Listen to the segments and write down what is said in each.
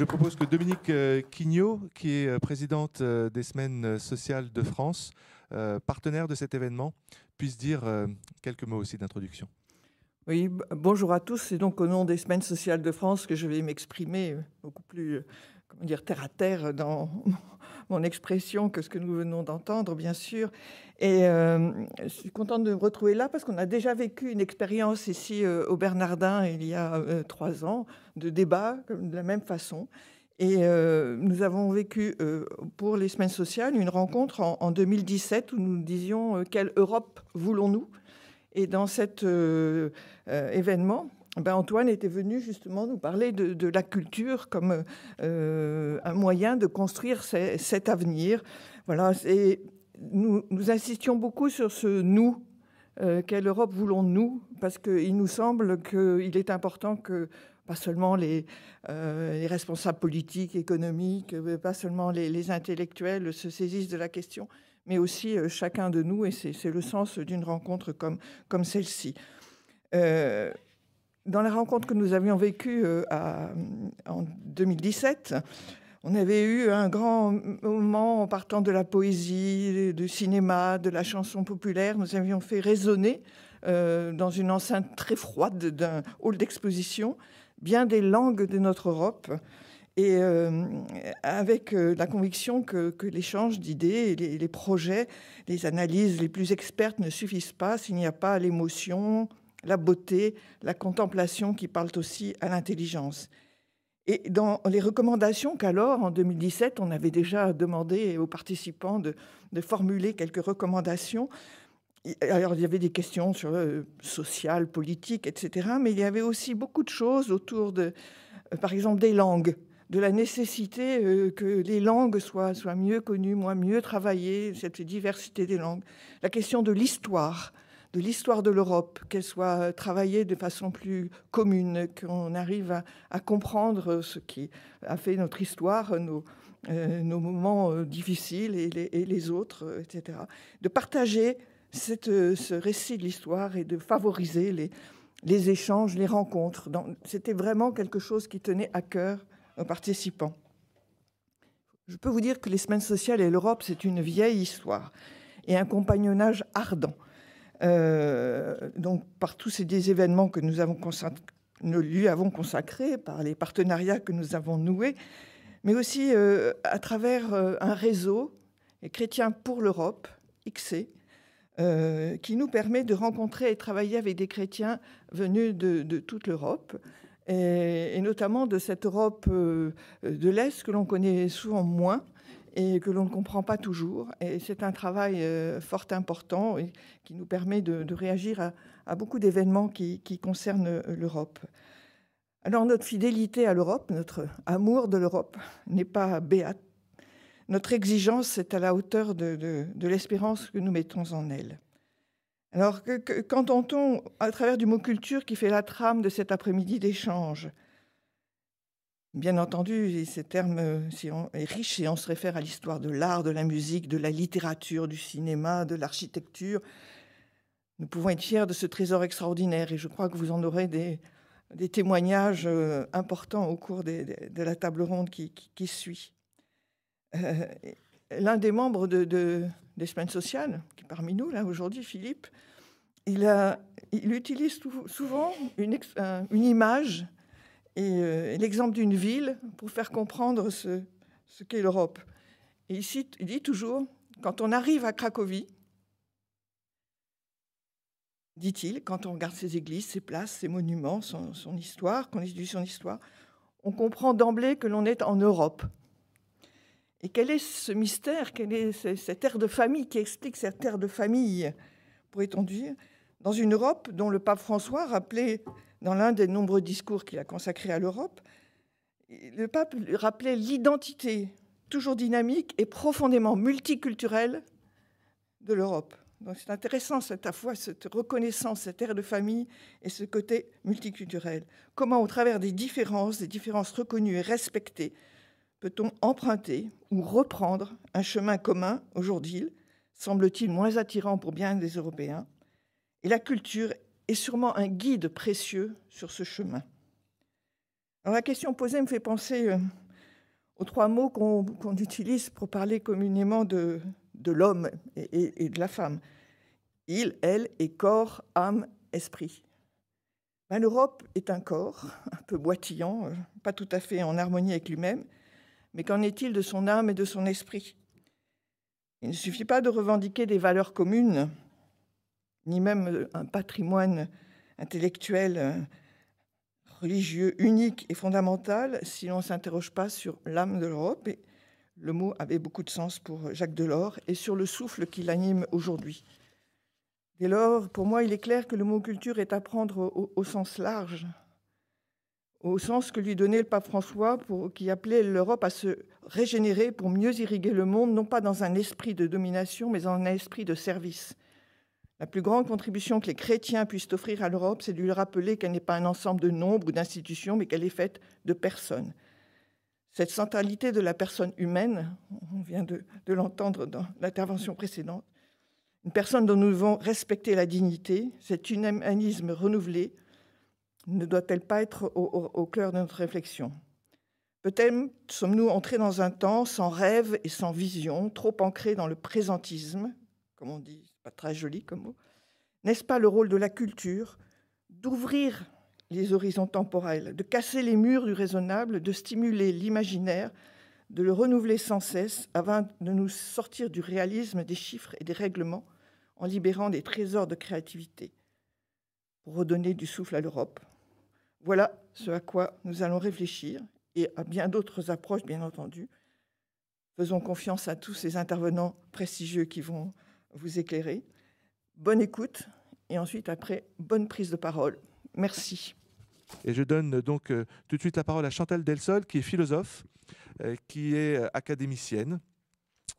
Je propose que Dominique euh, Quignot, qui est euh, présidente euh, des Semaines sociales de France, partenaire de cet événement, puisse dire quelques mots aussi d'introduction. Oui, bonjour à tous. C'est donc au nom des Semaines sociales de France que je vais m'exprimer beaucoup plus comment dire, terre à terre dans mon expression que ce que nous venons d'entendre, bien sûr. Et je suis contente de me retrouver là parce qu'on a déjà vécu une expérience ici au Bernardin il y a trois ans de débat de la même façon. Et euh, nous avons vécu euh, pour les semaines sociales une rencontre en, 2017 où nous disions euh, quelle Europe voulons-nous? Et dans cet événement, ben Antoine était venu justement nous parler de, la culture comme un moyen de construire cet avenir. Voilà, et nous, insistions beaucoup sur ce nous. quelle Europe voulons-nous? Parce qu'il nous semble qu'il est important que pas seulement les, euh, les, responsables politiques, économiques, euh, pas seulement les, intellectuels se saisissent de la question, mais aussi euh, chacun de nous, et c'est le sens d'une rencontre comme, comme celle-ci. Dans la rencontre que nous avions vécue en 2017, on avait eu un grand moment en partant de la poésie, du cinéma, de la chanson populaire. Nous avions fait résonner dans une enceinte très froide d'un hall d'exposition bien des langues de notre Europe et euh, avec euh, la conviction que, l'échange d'idées, les, projets, les analyses les plus expertes ne suffisent pas s'il n'y a pas l'émotion, la beauté, la contemplation qui parlent aussi à l'intelligence. Et dans les recommandations qu'alors, en 2017, on avait déjà demandé aux participants de, formuler quelques recommandations, alors, il y avait des questions sur euh, sociales, politiques, etc. Mais il y avait aussi beaucoup de choses autour de, euh, par exemple, des langues, de la nécessité euh, que les langues soient, soient mieux connues, moins mieux travaillées, cette diversité des langues. La question de l'histoire, de l'histoire de l'Europe, qu'elle soit travaillée de façon plus commune, qu'on arrive à, comprendre ce qui a fait notre histoire, nos, nos moments difficiles et les, autres, etc. De partager euh, ce récit de l'histoire et de favoriser les, les échanges, les rencontres. C'était vraiment quelque chose qui tenait à cœur aux participants. Je peux vous dire que les semaines sociales et l'Europe, c'est une vieille histoire et un compagnonnage ardent. Euh, donc, par tous ces événements que nous, avons lui avons consacrés, par les partenariats que nous avons noués, mais aussi euh, à travers un réseau, Chrétiens pour l'Europe, XC, euh, qui nous permet de rencontrer et travailler avec des chrétiens venus de, toute l'Europe, et, notamment de cette Europe euh, de l'Est que l'on connaît souvent moins et que l'on ne comprend pas toujours. Et c'est un travail euh, fort important qui nous permet de, réagir à, beaucoup d'événements qui, concernent l'Europe. Alors notre fidélité à l'Europe, notre amour de l'Europe n'est pas béate notre exigence est à la hauteur de, l'espérance que nous mettons en elle. Alors, qu'entend-on à travers du mot culture qui fait la trame de cet après-midi d'échange? Bien entendu, ces termes est riche et on se réfère à l'histoire de l'art, de la musique, de la littérature, du cinéma, de l'architecture. Nous pouvons être fiers de ce trésor extraordinaire et je crois que vous en aurez des, témoignages euh, importants au cours de la table ronde qui suit. Euh, l'un des membres de, des semaines sociales, qui est parmi nous là aujourd'hui, Philippe, il, utilise souvent une image et, euh, l'exemple d'une ville pour faire comprendre ce, qu'est l'Europe. Et ici, il dit toujours, quand on arrive à Cracovie, dit-il, quand on regarde ses églises, ses places, ses monuments, son, son histoire, qu'on étudie son histoire, on comprend d'emblée que l'on est en Europe. Et quel est ce mystère Quelle est cette ère de famille qui explique cette ère de famille, pourrait-on dire, dans une Europe dont le pape François rappelait dans l'un des nombreux discours qu'il a consacrés à l'Europe, le pape rappelait l'identité toujours dynamique et profondément multiculturelle de l'Europe. Donc c'est intéressant cette à fois cette reconnaissance, cette ère de famille et ce côté multiculturel. Comment au travers des différences, des différences reconnues et respectées, peut-on emprunter ou reprendre un chemin commun aujourd'hui, semble-t-il moins attirant pour bien des Européens? Et la culture est sûrement un guide précieux sur ce chemin. Alors la question posée me fait penser euh, aux trois mots qu'on utilise pour parler communément de, l'homme et, de la femme. Il, elle et corps, âme, esprit. Ben, L'Europe est un corps, un peu boitillant, euh, pas tout à fait en harmonie avec lui-même, mais qu'en est-il de son âme et de son esprit? Il ne suffit pas de revendiquer des valeurs communes, ni même euh, un patrimoine intellectuel euh, religieux unique et fondamental si l'on ne s'interroge pas sur l'âme de l'Europe. Le mot avait beaucoup de sens pour Jacques Delors et sur le souffle qui l'anime aujourd'hui. Dès lors, pour moi, il est clair que le mot culture est à prendre au, sens large, au sens que lui donnait le pape François, pour, qui appelait l'Europe à se régénérer pour mieux irriguer le monde, non pas dans un esprit de domination, mais dans un esprit de service. La plus grande contribution que les chrétiens puissent offrir à l'Europe, c'est de lui rappeler qu'elle n'est pas un ensemble de nombres ou d'institutions, mais qu'elle est faite de personnes. Cette centralité de la personne humaine, on vient de, l'entendre dans l'intervention précédente, une personne dont nous devons respecter la dignité, cet humanisme renouvelé, ne doit-elle pas être au, cœur de notre réflexion? Peut-être sommes-nous entrés dans un temps sans rêve et sans vision, trop ancrés dans le présentisme, comme on dit pas très joli comme mot, n'est-ce pas le rôle de la culture d'ouvrir les horizons temporels, de casser les murs du raisonnable, de stimuler l'imaginaire, de le renouveler sans cesse avant de nous sortir du réalisme des chiffres et des règlements en libérant des trésors de créativité? Pour redonner du souffle à l'Europe. Voilà ce à quoi nous allons réfléchir et à bien d'autres approches, bien entendu. Faisons confiance à tous ces intervenants prestigieux qui vont vous éclairer. Bonne écoute et ensuite, après, bonne prise de parole. Merci. Et je donne donc euh, tout de suite la parole à Chantal Delsol, qui est philosophe, euh, qui est euh, académicienne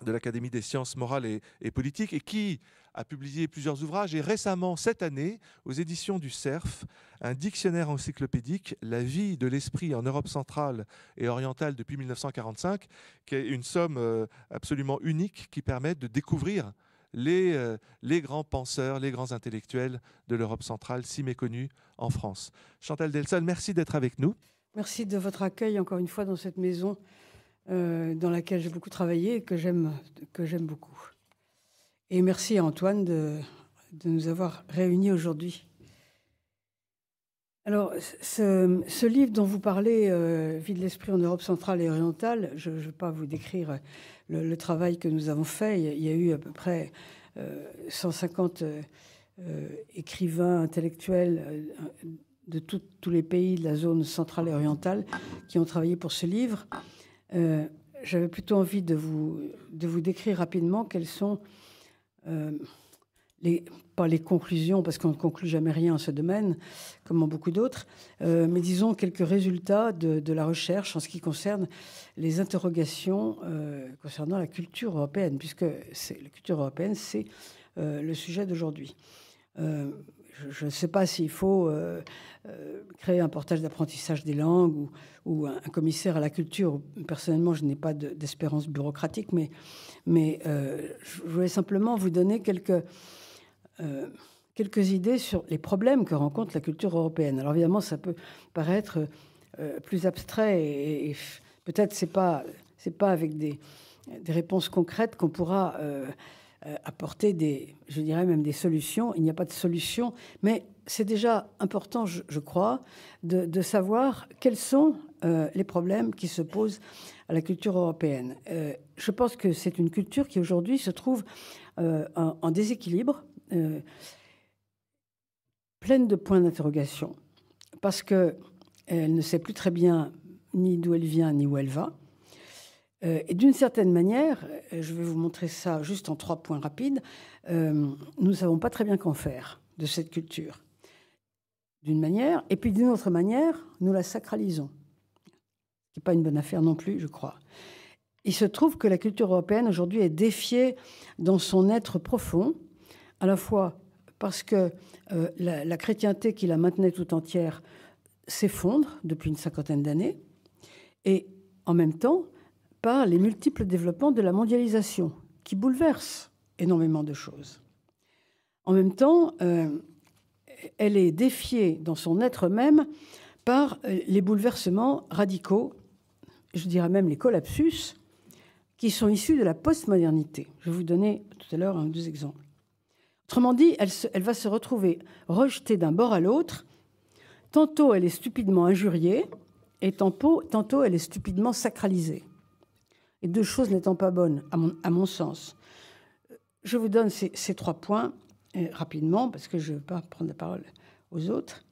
de l'Académie des sciences morales et, politiques et qui a publié plusieurs ouvrages et récemment, cette année, aux éditions du CERF, un dictionnaire encyclopédique, La vie de l'esprit en Europe centrale et orientale depuis 1945, qui est une somme absolument unique qui permet de découvrir les, euh, les grands penseurs, les grands intellectuels de l'Europe centrale, si méconnus en France. Chantal Delsol, merci d'être avec nous. Merci de votre accueil encore une fois dans cette maison euh, dans laquelle j'ai beaucoup travaillé et que j'aime beaucoup. Et merci à Antoine de, de nous avoir réunis aujourd'hui. Alors, ce, livre dont vous parlez, euh, Vie de l'esprit en Europe centrale et orientale, je ne vais pas vous décrire le, travail que nous avons fait. Il y a eu à peu près 150 euh, euh, écrivains intellectuels de tous les pays de la zone centrale et orientale qui ont travaillé pour ce livre. J'avais plutôt envie de vous, de vous décrire rapidement quels sont pas les conclusions, parce qu'on ne conclut jamais rien en ce domaine, comme en beaucoup d'autres, euh, mais disons quelques résultats de, la recherche en ce qui concerne les interrogations euh, concernant la culture européenne, puisque la culture européenne, c'est euh, le sujet d'aujourd'hui. je ne sais pas s'il faut créer un portage d'apprentissage des langues ou, un, commissaire à la culture. Personnellement, je n'ai pas d'espérance bureaucratique, mais je voulais simplement vous donner quelques euh, quelques idées sur les problèmes que rencontre la culture européenne. Alors évidemment, ça peut paraître euh, plus abstrait et, peut-être c'est pas c'est pas avec des, réponses concrètes qu'on pourra euh, apporter des, je dirais même des solutions. Il n'y a pas de solution, mais c'est déjà important, je, crois, de, savoir quels sont les problèmes qui se posent à la culture européenne. je pense que c'est une culture qui aujourd'hui se trouve en, déséquilibre euh, pleine de points d'interrogation, parce qu'elle ne sait plus très bien ni d'où elle vient ni où elle va. Euh, et d'une certaine manière, euh, je vais vous montrer ça juste en trois points rapides, nous ne savons pas très bien qu'en faire de cette culture. D'une manière, et puis d'une autre manière, nous la sacralisons. Ce n'est pas une bonne affaire non plus, je crois. Il se trouve que la culture européenne aujourd'hui est défiée dans son être profond, à la fois parce que euh, la, chrétienté qui la maintenait tout entière s'effondre depuis une cinquantaine d'années, et en même temps par les multiples développements de la mondialisation qui bouleversent énormément de choses. En même temps, euh, elle est défiée dans son être même par euh, les bouleversements radicaux je dirais même les collapsus, qui sont issus de la postmodernité. Je vais vous donner tout à l'heure un deux exemples. Autrement dit, elle, va se retrouver rejetée d'un bord à l'autre. Tantôt elle est stupidement injuriée, et tantôt, tantôt elle est stupidement sacralisée. Et deux choses n'étant pas bonnes, à mon, sens. Je vous donne ces, ces trois points euh, rapidement, parce que je ne veux pas prendre la parole aux autres.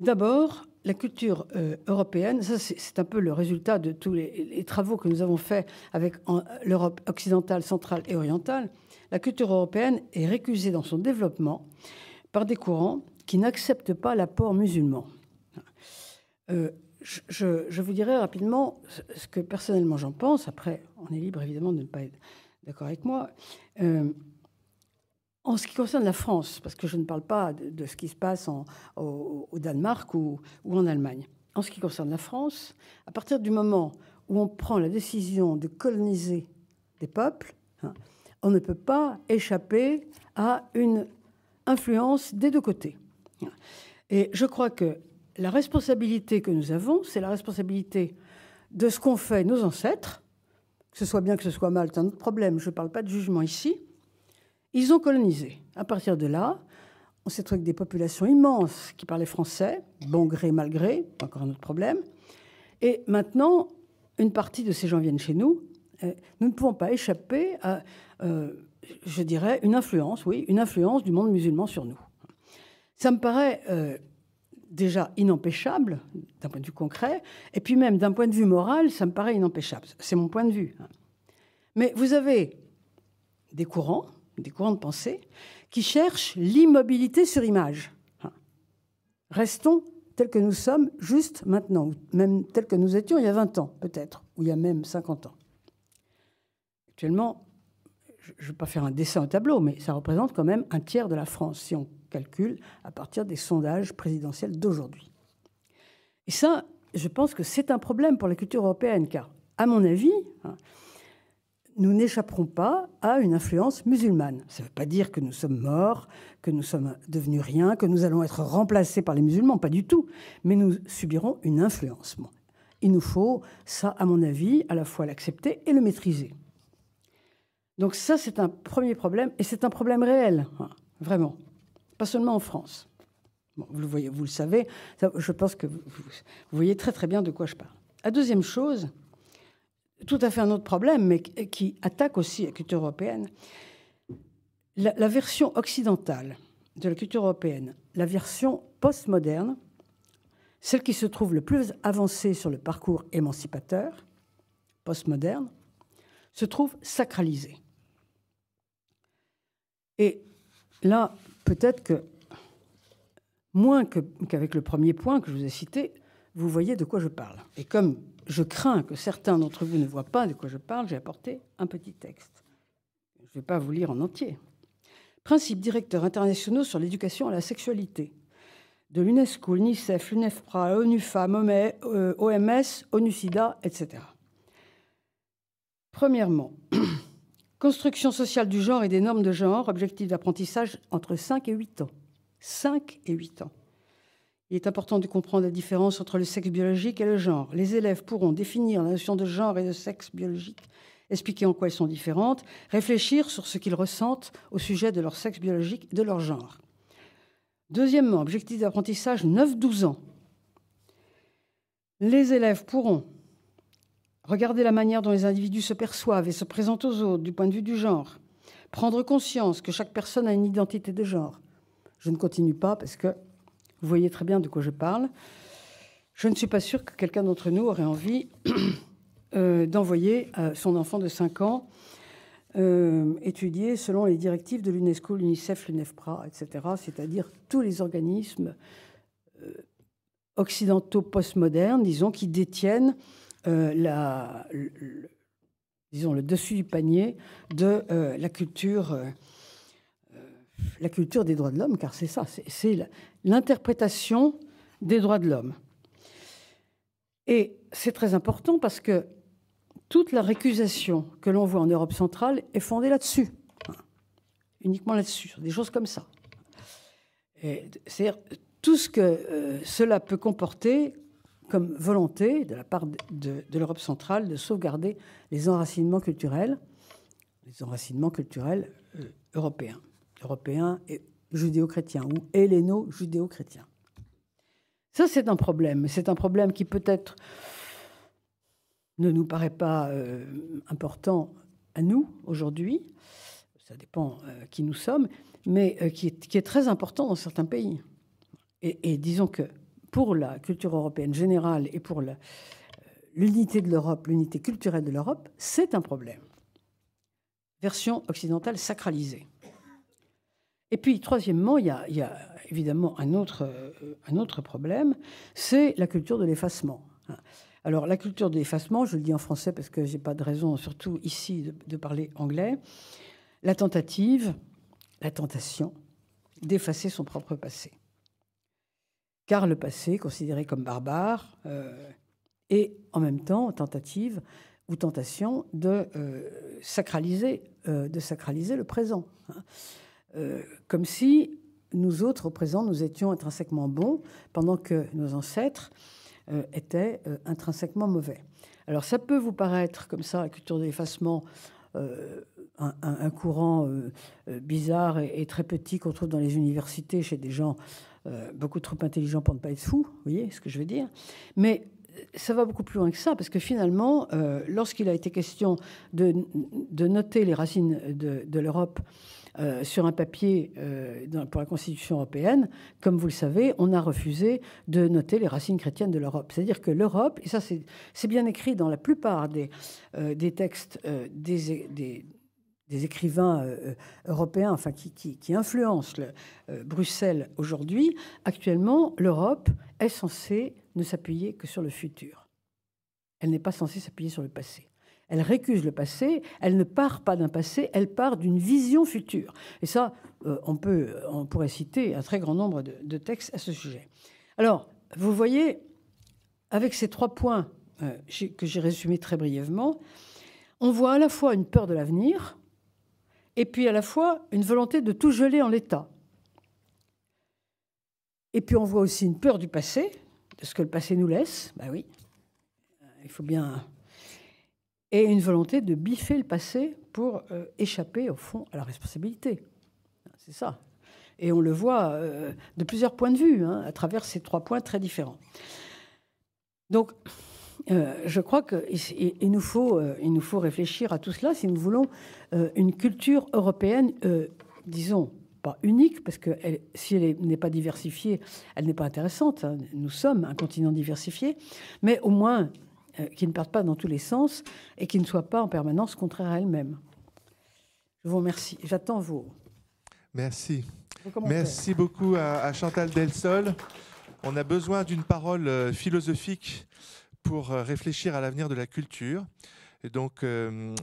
D'abord, la culture euh, européenne, ça c'est un peu le résultat de tous les, les travaux que nous avons faits avec l'Europe occidentale, centrale et orientale. La culture européenne est récusée dans son développement par des courants qui n'acceptent pas l'apport musulman. Euh, je, vous dirai rapidement ce que personnellement j'en pense. Après, on est libre évidemment de ne pas être d'accord avec moi. Euh, en ce qui concerne la France, parce que je ne parle pas de, ce qui se passe au, Danemark ou, ou, en Allemagne, en ce qui concerne la France, à partir du moment où on prend la décision de coloniser des peuples, hein, on ne peut pas échapper à une influence des deux côtés. Et je crois que la responsabilité que nous avons, c'est la responsabilité de ce qu'ont fait nos ancêtres, que ce soit bien, que ce soit mal, c'est un autre problème, je ne parle pas de jugement ici, ils ont colonisé. À partir de là, on s'est trouvé avec des populations immenses qui parlaient français, bon gré, mal gré, encore un autre problème. Et maintenant, une partie de ces gens viennent chez nous. Nous ne pouvons pas échapper à, euh, je dirais, une influence, oui, une influence du monde musulman sur nous. Ça me paraît euh, déjà inempêchable d'un point de vue concret, et puis même d'un point de vue moral, ça me paraît inempêchable. C'est mon point de vue. Mais vous avez des courants, des courants de pensée, qui cherchent l'immobilité sur image. Restons tels que nous sommes juste maintenant, ou même tels que nous étions il y a 20 ans, peut-être, ou il y a même 50 ans. Actuellement, je ne vais pas faire un dessin au tableau, mais ça représente quand même un tiers de la France, si on calcule à partir des sondages présidentiels d'aujourd'hui. Et ça, je pense que c'est un problème pour la culture européenne, car, à mon avis, nous n'échapperons pas à une influence musulmane. Ça ne veut pas dire que nous sommes morts, que nous sommes devenus rien, que nous allons être remplacés par les musulmans, pas du tout, mais nous subirons une influence. Il nous faut, ça, à mon avis, à la fois l'accepter et le maîtriser. Donc ça, c'est un premier problème, et c'est un problème réel, vraiment, pas seulement en France. Vous le voyez, vous le savez, je pense que vous, voyez très très bien de quoi je parle. La deuxième chose, tout à fait un autre problème, mais qui attaque aussi la culture européenne. La version occidentale de la culture européenne, la version postmoderne, celle qui se trouve le plus avancée sur le parcours émancipateur, postmoderne, se trouve sacralisée. Et là, peut-être que, moins qu'avec le premier point que je vous ai cité, vous voyez de quoi je parle. Et comme je crains que certains d'entre vous ne voient pas de quoi je parle, j'ai apporté un petit texte. Je ne vais pas vous lire en entier. Principes directeurs internationaux sur l'éducation à la sexualité de l'UNESCO, l'UNICEF, l'UNEFPRA, l'ONU Femmes, OMS, ONU-SIDA, etc. Premièrement, construction sociale du genre et des normes de genre, objectif d'apprentissage entre 5 et 8 ans. 5 et 8 ans. Il est important de comprendre la différence entre le sexe biologique et le genre. Les élèves pourront définir la notion de genre et de sexe biologique, expliquer en quoi elles sont différentes, réfléchir sur ce qu'ils ressentent au sujet de leur sexe biologique et de leur genre. Deuxièmement, objectif d'apprentissage 9-12 ans. Les élèves pourront regarder la manière dont les individus se perçoivent et se présentent aux autres du point de vue du genre, prendre conscience que chaque personne a une identité de genre. Je ne continue pas parce que vous voyez très bien de quoi je parle. Je ne suis pas sûre que quelqu'un d'entre nous aurait envie euh, d'envoyer euh, son enfant de 5 ans euh, étudier selon les directives de l'UNESCO, l'UNICEF, l'UNEFPRA, etc., c'est-à-dire tous les organismes occidentaux postmodernes, disons, qui détiennent euh, la, le, disons, le dessus du panier de la culture la culture des droits de l'homme, car c'est ça, c'est l'interprétation des droits de l'homme. Et c'est très important parce que toute la récusation que l'on voit en Europe centrale est fondée là-dessus, uniquement là-dessus, des choses comme ça. C'est-à-dire tout ce que euh, cela peut comporter comme volonté de la part de, l'Europe centrale de sauvegarder les enracinements culturels, les enracinements culturels euh, européens, européens et judéo-chrétiens ou helléno-judéo-chrétiens. Ça, c'est un problème. C'est un problème qui peut-être ne nous paraît pas euh, important à nous aujourd'hui. Ça dépend euh, qui nous sommes, mais qui, est, très important dans certains pays. et disons que pour la culture européenne générale et pour l'unité de l'Europe, l'unité culturelle de l'Europe, c'est un problème. Version occidentale sacralisée. Et puis, troisièmement, il y a, évidemment un autre, euh, un autre problème, c'est la culture de l'effacement. Alors, la culture de l'effacement, je le dis en français parce que je n'ai pas de raison, surtout ici, de parler anglais, la tentative, la tentation d'effacer son propre passé car le passé, considéré comme barbare, euh, est en même temps tentative ou tentation de, euh, sacraliser, euh, de sacraliser le présent. Hein. comme si nous autres, au présent, nous étions intrinsèquement bons, pendant que nos ancêtres étaient intrinsèquement mauvais. Alors ça peut vous paraître comme ça, la culture de l'effacement, un, courant bizarre et, très petit qu'on trouve dans les universités chez des gens euh, beaucoup trop intelligent pour ne pas être fou, vous voyez ce que je veux dire Mais euh, ça va beaucoup plus loin que ça, parce que finalement, euh, lorsqu'il a été question de, noter les racines de, l'Europe sur un papier pour la Constitution européenne, comme vous le savez, on a refusé de noter les racines chrétiennes de l'Europe. C'est-à-dire que l'Europe, et ça c'est bien écrit dans la plupart des, textes des des écrivains euh, euh, européens, enfin qui, influencent euh, Bruxelles aujourd'hui, actuellement, l'Europe est censée ne s'appuyer que sur le futur. Elle n'est pas censée s'appuyer sur le passé. Elle récuse le passé, elle ne part pas d'un passé, elle part d'une vision future. Et ça, on, peut, on pourrait citer un très grand nombre de, textes à ce sujet. Alors, vous voyez, avec ces trois points que j'ai résumés très brièvement, on voit à la fois une peur de l'avenir, et puis à la fois une volonté de tout geler en l'état. Et puis on voit aussi une peur du passé, de ce que le passé nous laisse, ben oui, il faut bien... Et une volonté de biffer le passé pour euh, échapper, au fond, à la responsabilité. C'est ça. Et on le voit euh, de plusieurs points de vue, hein, à travers ces trois points très différents. Donc, euh, je crois qu'il nous, faut, euh, il nous faut réfléchir à tout cela si nous voulons euh, une culture européenne, disons, pas unique, parce que si elle n'est pas diversifiée, elle n'est pas intéressante. Hein. Nous sommes un continent diversifié, mais au moins qui ne parte pas dans tous les sens et qui ne soit pas en permanence contraire à elle-même. Je vous remercie. J'attends vos. Merci. Merci beaucoup à, à Chantal Delsol. On a besoin d'une parole philosophique pour euh, réfléchir à l'avenir de la culture. Donc, euh,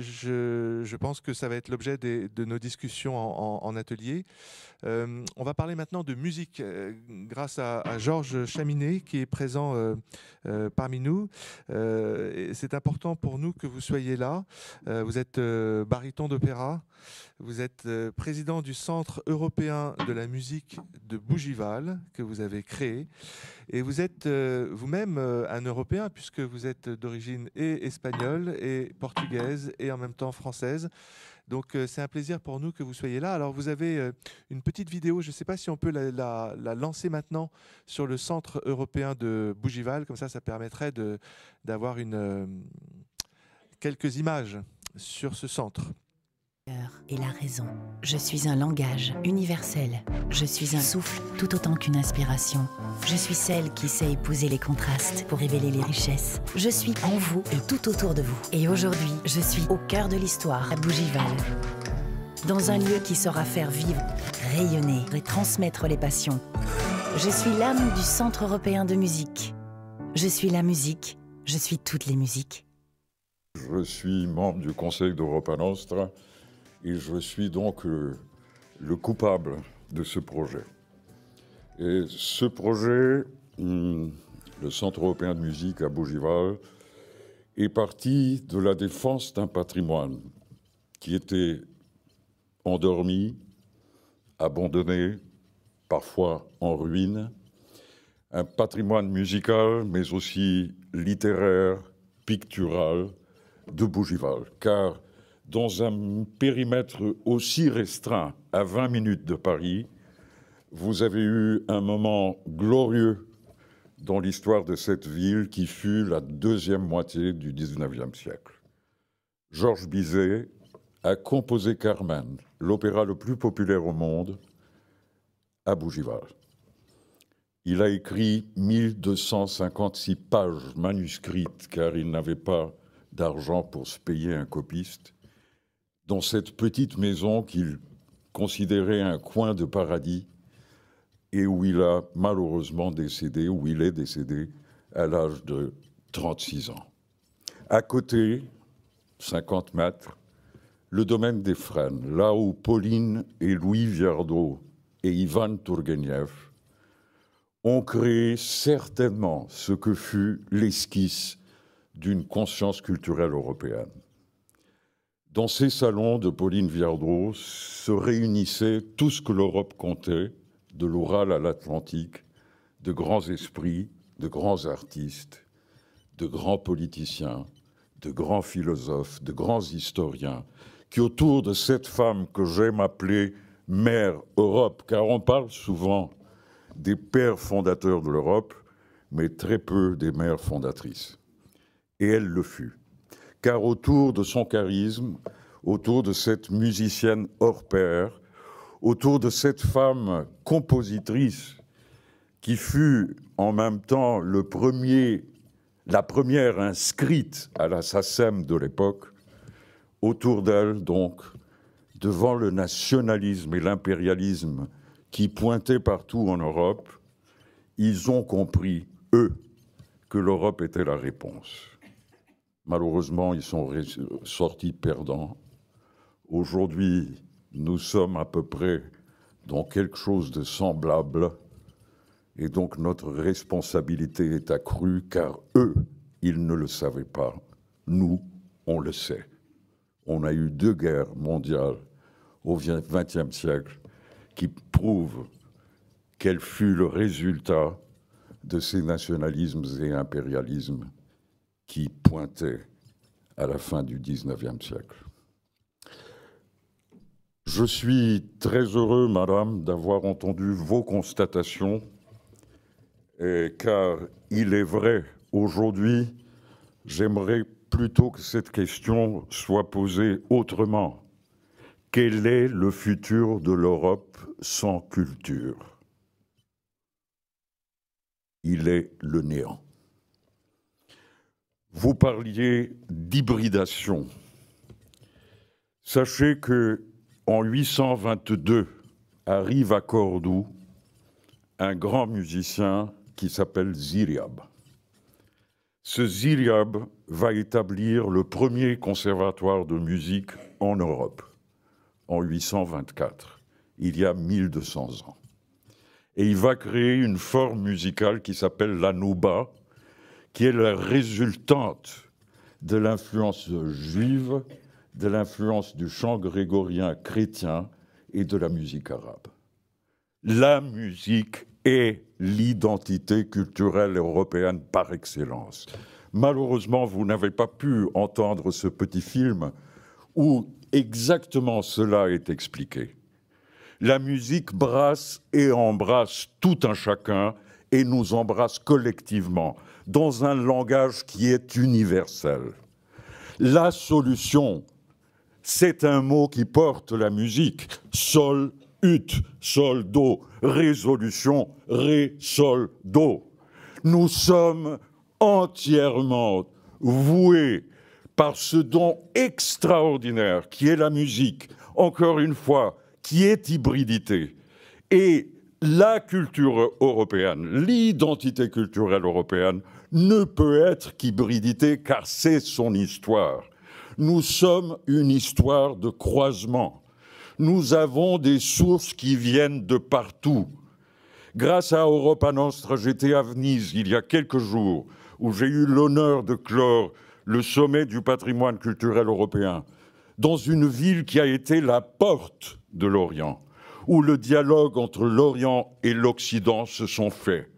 je, pense que ça va être l'objet de nos discussions en, atelier. Euh, on va parler maintenant de musique grâce à, Georges Chaminet qui est présent parmi nous. C'est important pour nous que vous soyez là. vous êtes baryton d'opéra. Vous êtes président du Centre européen de la musique de Bougival que vous avez créé. Et vous êtes euh, vous-même euh, un Européen puisque vous êtes d'origine et espagnole et portugaise et en même temps française. Donc euh, c'est un plaisir pour nous que vous soyez là. Alors vous avez une petite vidéo, je ne sais pas si on peut la, lancer maintenant sur le Centre européen de Bougival, comme ça ça permettrait d'avoir quelques images sur ce centre et la raison. Je suis un langage universel. Je suis un souffle tout autant qu'une inspiration. Je suis celle qui sait épouser les contrastes pour révéler les richesses. Je suis en vous et tout autour de vous. Et aujourd'hui, je suis au cœur de l'histoire, à Bougival. Dans un lieu qui saura faire vivre, rayonner et transmettre les passions. Je suis l'âme du Centre européen de musique. Je suis la musique, je suis toutes les musiques. Je suis membre du Conseil d'Europa Nostra et je suis donc euh, le, coupable de ce projet. Et ce projet, hmm, le Centre européen de musique à Bougival, est parti de la défense d'un patrimoine qui était endormi, abandonné, parfois en ruine, un patrimoine musical, mais aussi littéraire, pictural de Bougival. Car dans un périmètre aussi restreint, à 20 minutes de Paris, vous avez eu un moment glorieux dans l'histoire de cette ville qui fut la deuxième moitié du XIXe siècle. Georges Bizet a composé Carmen, l'opéra le plus populaire au monde, à Bougival. Il a écrit 1256 pages manuscrites car il n'avait pas d'argent pour se payer un copiste dans cette petite maison qu'il considérait un coin de paradis et où il a malheureusement décédé, où il est décédé à l'âge de 36 ans. À côté, 50 mètres, le domaine des frênes, là où Pauline et Louis Viardot et Ivan Tourgueniev ont créé certainement ce que fut l'esquisse d'une conscience culturelle européenne. Dans ces salons de Pauline Viardot se réunissait tout ce que l'Europe comptait, de l'Oural à l'Atlantique, de grands esprits, de grands artistes, de grands politiciens, de grands philosophes, de grands historiens, qui autour de cette femme que j'aime appeler Mère Europe, car on parle souvent des pères fondateurs de l'Europe, mais très peu des mères fondatrices. Et elle le fut. Car autour de son charisme, autour de cette musicienne hors pair, autour de cette femme compositrice qui fut en même temps le premier, la première inscrite à la SACEM de l'époque, autour d'elle donc, devant le nationalisme et l'impérialisme qui pointaient partout en Europe, ils ont compris, eux, que l'Europe était la réponse. Malheureusement, ils sont sortis perdants. Aujourd'hui, nous sommes à peu près dans quelque chose de semblable et donc notre responsabilité est accrue car eux, ils ne le savaient pas. Nous, on le sait. On a eu deux guerres mondiales au XXe siècle qui prouve quel fut le résultat de ces nationalismes et impérialismes qui pointaient à la fin du XIXe siècle. Je suis très heureux, Madame, d'avoir entendu vos constatations, car il est vrai, aujourd'hui, j'aimerais plutôt que cette question soit posée autrement. Quel est le futur de l'Europe sans culture? Il est le néant. Vous parliez d'hybridation. Sachez que en 822 arrive à Cordoue un grand musicien qui s'appelle Ziriab. Ce Ziriab va établir le premier conservatoire de musique en Europe en 824, il y a 1200 ans. Et il va créer une forme musicale qui s'appelle la nouba, qui est la résultante de l'influence juive, de l'influence du chant grégorien chrétien et de la musique arabe. La musique est l'identité culturelle européenne par excellence. Malheureusement, vous n'avez pas pu entendre ce petit film où exactement cela est expliqué. La musique brasse et embrasse tout un chacun et nous embrasse collectivement dans un langage qui est universel. La solution, c'est un mot qui porte la musique. Sol, ut, sol, do. Résolution, ré, sol, do. Nous sommes entièrement voués par ce don extraordinaire qui est la musique, encore une fois, qui est hybridité. Et la culture européenne, l'identité culturelle européenne ne peut être qu'hybridité car c'est son histoire. Nous sommes une histoire de croisement. Nous avons des sources qui viennent de partout. Grâce à Europa Nostra, j'étais à Venise il y a quelques jours, où j'ai eu l'honneur de clore le sommet du patrimoine culturel européen, dans une ville qui a été la porte de l'Orient, où le dialogue entre l'Orient et l'Occident se sont faits.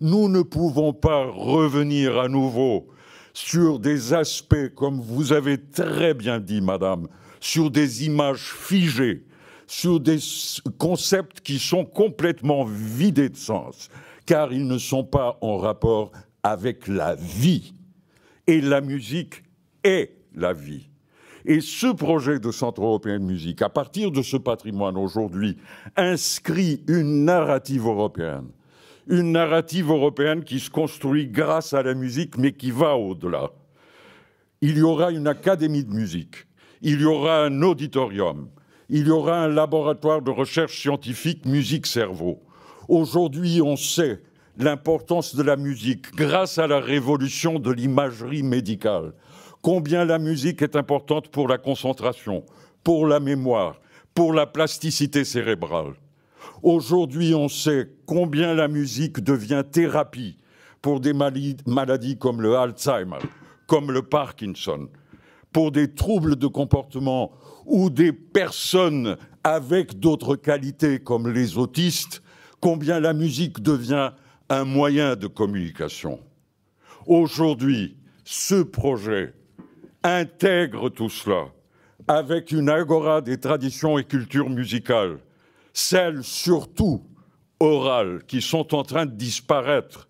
Nous ne pouvons pas revenir à nouveau sur des aspects, comme vous avez très bien dit, Madame, sur des images figées, sur des concepts qui sont complètement vidés de sens, car ils ne sont pas en rapport avec la vie. Et la musique est la vie. Et ce projet de Centre européen de musique, à partir de ce patrimoine aujourd'hui, inscrit une narrative européenne. Une narrative européenne qui se construit grâce à la musique, mais qui va au-delà. Il y aura une académie de musique, il y aura un auditorium, il y aura un laboratoire de recherche scientifique musique-cerveau. Aujourd'hui, on sait l'importance de la musique grâce à la révolution de l'imagerie médicale combien la musique est importante pour la concentration, pour la mémoire, pour la plasticité cérébrale. Aujourd'hui, on sait combien la musique devient thérapie pour des maladies comme le Alzheimer, comme le Parkinson, pour des troubles de comportement ou des personnes avec d'autres qualités comme les autistes, combien la musique devient un moyen de communication. Aujourd'hui, ce projet intègre tout cela avec une agora des traditions et cultures musicales, celles surtout orales qui sont en train de disparaître,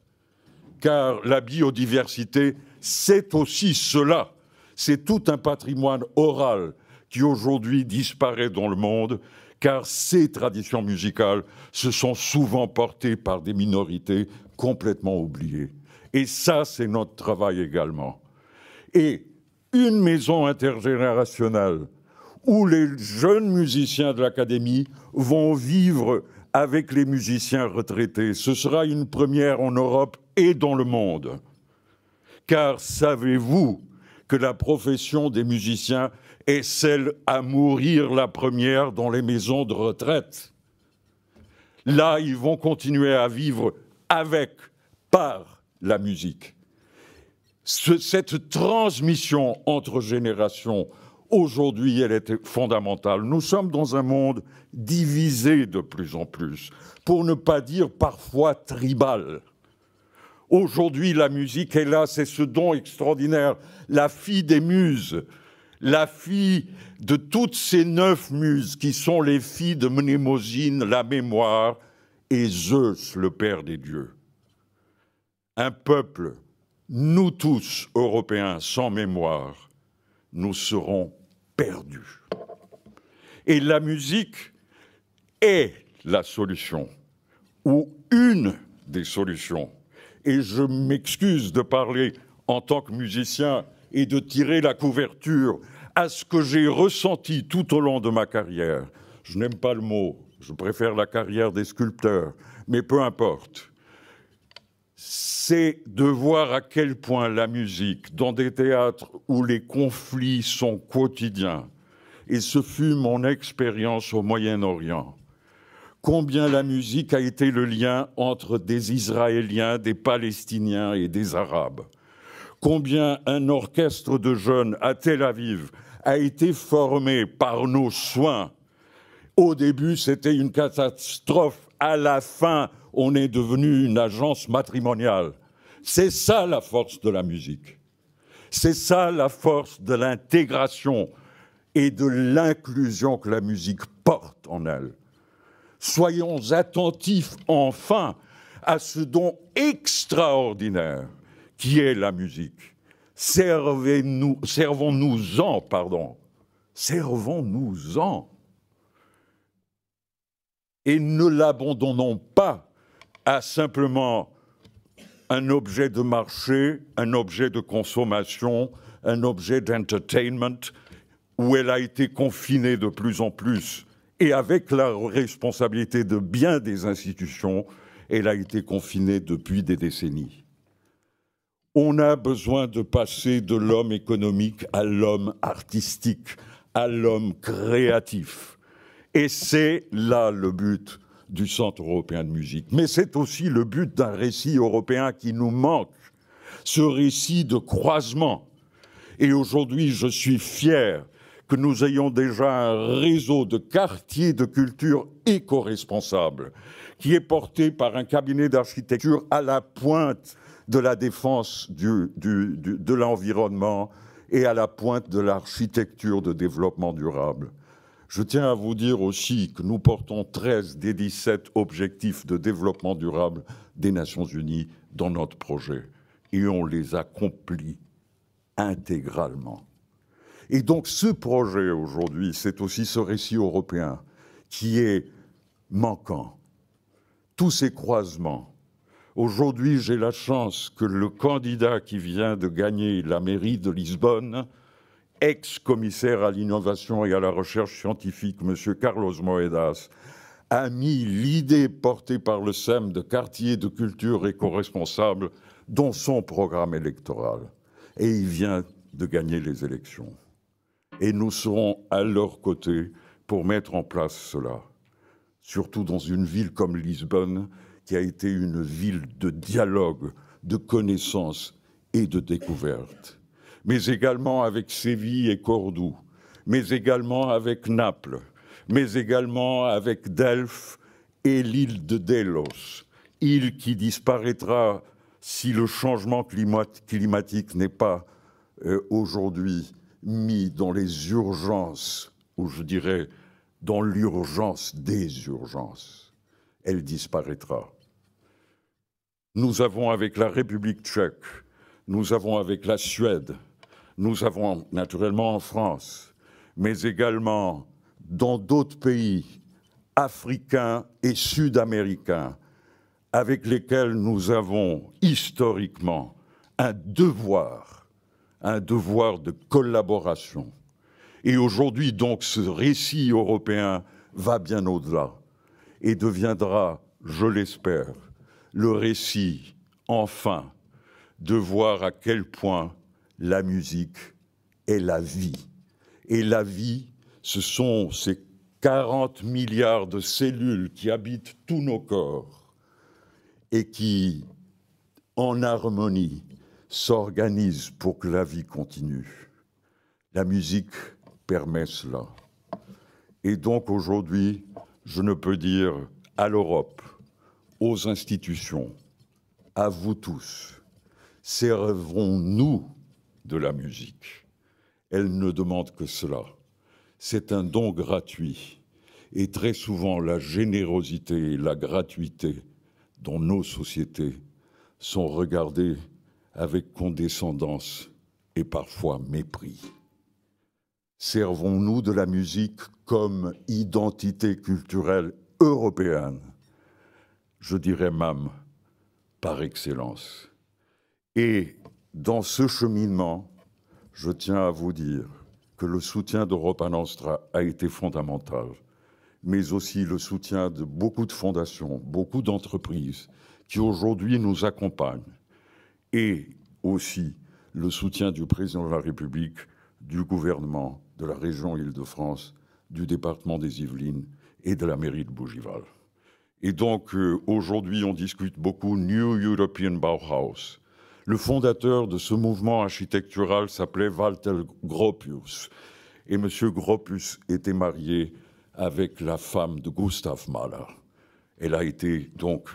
car la biodiversité, c'est aussi cela, c'est tout un patrimoine oral qui aujourd'hui disparaît dans le monde, car ces traditions musicales se sont souvent portées par des minorités complètement oubliées. Et ça, c'est notre travail également. Et une maison intergénérationnelle où les jeunes musiciens de l'Académie vont vivre avec les musiciens retraités. Ce sera une première en Europe et dans le monde. Car savez-vous que la profession des musiciens est celle à mourir la première dans les maisons de retraite? Là, ils vont continuer à vivre avec, par la musique cette transmission entre générations, aujourd'hui, elle est fondamentale. Nous sommes dans un monde divisé de plus en plus, pour ne pas dire parfois tribal. Aujourd'hui, la musique est là, c'est ce don extraordinaire, la fille des muses, la fille de toutes ces neuf muses qui sont les filles de Mnémosine, la mémoire, et Zeus, le père des dieux. Un peuple nous tous, Européens sans mémoire, nous serons perdus. Et la musique est la solution, ou une des solutions. Et je m'excuse de parler en tant que musicien et de tirer la couverture à ce que j'ai ressenti tout au long de ma carrière. Je n'aime pas le mot, je préfère la carrière des sculpteurs, mais peu importe c'est de voir à quel point la musique, dans des théâtres où les conflits sont quotidiens, et ce fut mon expérience au Moyen-Orient, combien la musique a été le lien entre des Israéliens, des Palestiniens et des Arabes, combien un orchestre de jeunes à Tel Aviv a été formé par nos soins. Au début, c'était une catastrophe. À la fin, on est devenu une agence matrimoniale. C'est ça la force de la musique. C'est ça la force de l'intégration et de l'inclusion que la musique porte en elle. Soyons attentifs enfin à ce don extraordinaire qui est la musique. Servons-nous-en, pardon. Servons-nous-en. Et ne l'abandonnons pas à simplement un objet de marché, un objet de consommation, un objet d'entertainment, où elle a été confinée de plus en plus, et avec la responsabilité de bien des institutions, elle a été confinée depuis des décennies. On a besoin de passer de l'homme économique à l'homme artistique, à l'homme créatif. Et c'est là le but du Centre européen de musique. Mais c'est aussi le but d'un récit européen qui nous manque, ce récit de croisement. Et aujourd'hui, je suis fier que nous ayons déjà un réseau de quartiers de culture éco-responsables qui est porté par un cabinet d'architecture à la pointe de la défense de l'environnement et à la pointe de l'architecture de développement durable. Je tiens à vous dire aussi que nous portons 13 des 17 objectifs de développement durable des Nations Unies dans notre projet et on les accomplit intégralement. Et donc ce projet aujourd'hui, c'est aussi ce récit européen qui est manquant. Tous ces croisements. Aujourd'hui, j'ai la chance que le candidat qui vient de gagner la mairie de Lisbonne, ex-commissaire à l'innovation et à la recherche scientifique, M. Carlos Moedas, a mis l'idée portée par le SEM de quartier de culture éco-responsable dans son programme électoral. Et il vient de gagner les élections. Et nous serons à leur côté pour mettre en place cela. Surtout dans une ville comme Lisbonne, qui a été une ville de dialogue, de connaissance et de découverte. Mais également avec Séville et Cordoue, mais également avec Naples, mais également avec Delphes et l'île de Delos, île qui disparaîtra si le changement climatique n'est pas euh, aujourd'hui mis dans les urgences, ou je dirais dans l'urgence des urgences, elle disparaîtra. Nous avons avec la République tchèque, nous avons avec la Suède, nous avons naturellement en France, mais également dans d'autres pays africains et sud-américains avec lesquels nous avons historiquement un devoir, un devoir de collaboration. Et aujourd'hui, donc, ce récit européen va bien au-delà et deviendra, je l'espère, le récit, enfin, de voir à quel point la musique est la vie. Et la vie, ce sont ces 40 milliards de cellules qui habitent tous nos corps et qui, en harmonie, s'organise pour que la vie continue. La musique permet cela. Et donc aujourd'hui, je ne peux dire à l'Europe, aux institutions, à vous tous, servons-nous de la musique. Elle ne demande que cela. C'est un don gratuit. Et très souvent, la générosité et la gratuité dont nos sociétés sont regardées avec condescendance et parfois mépris. Servons-nous de la musique comme identité culturelle européenne, je dirais même par excellence. Et dans ce cheminement, je tiens à vous dire que le soutien d'Europa Nostra a été fondamental mais aussi le soutien de beaucoup de fondations, beaucoup d'entreprises qui aujourd'hui nous accompagnent, et aussi le soutien du président de la République, du gouvernement, de la région Île-de-France, du département des Yvelines et de la mairie de Bougival. Et donc euh, aujourd'hui, on discute beaucoup New European Bauhaus. Le fondateur de ce mouvement architectural s'appelait Walter Gropius. Et M. Gropius était marié avec la femme de Gustav Mahler. Elle a été donc,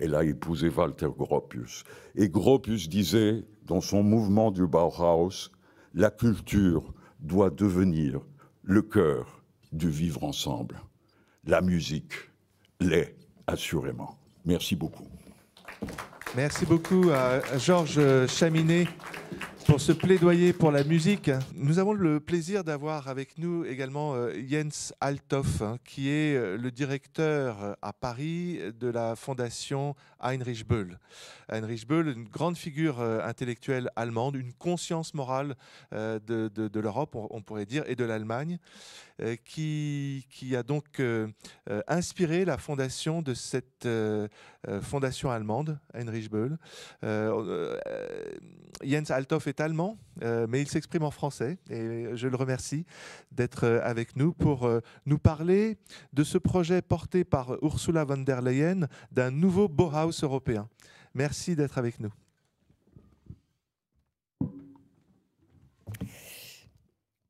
elle a épousé Walter Gropius. Et Gropius disait dans son mouvement du Bauhaus, la culture doit devenir le cœur du vivre ensemble. La musique l'est assurément. Merci beaucoup. Merci beaucoup à Georges Chaminet pour ce plaidoyer pour la musique. Nous avons le plaisir d'avoir avec nous également euh, Jens Althoff, hein, qui est euh, le directeur euh, à Paris de la fondation Heinrich Böll. Heinrich Böll, une grande figure intellectuelle allemande, une conscience morale de, l'Europe, on pourrait dire, et de l'Allemagne. Qui, qui, a donc inspiré la fondation de cette fondation allemande, Heinrich Böll. Jens Althoff est allemand, mais il s'exprime en français et je le remercie d'être avec nous pour nous parler de ce projet porté par Ursula von der Leyen d'un nouveau Bauhaus européen. Merci d'être avec nous.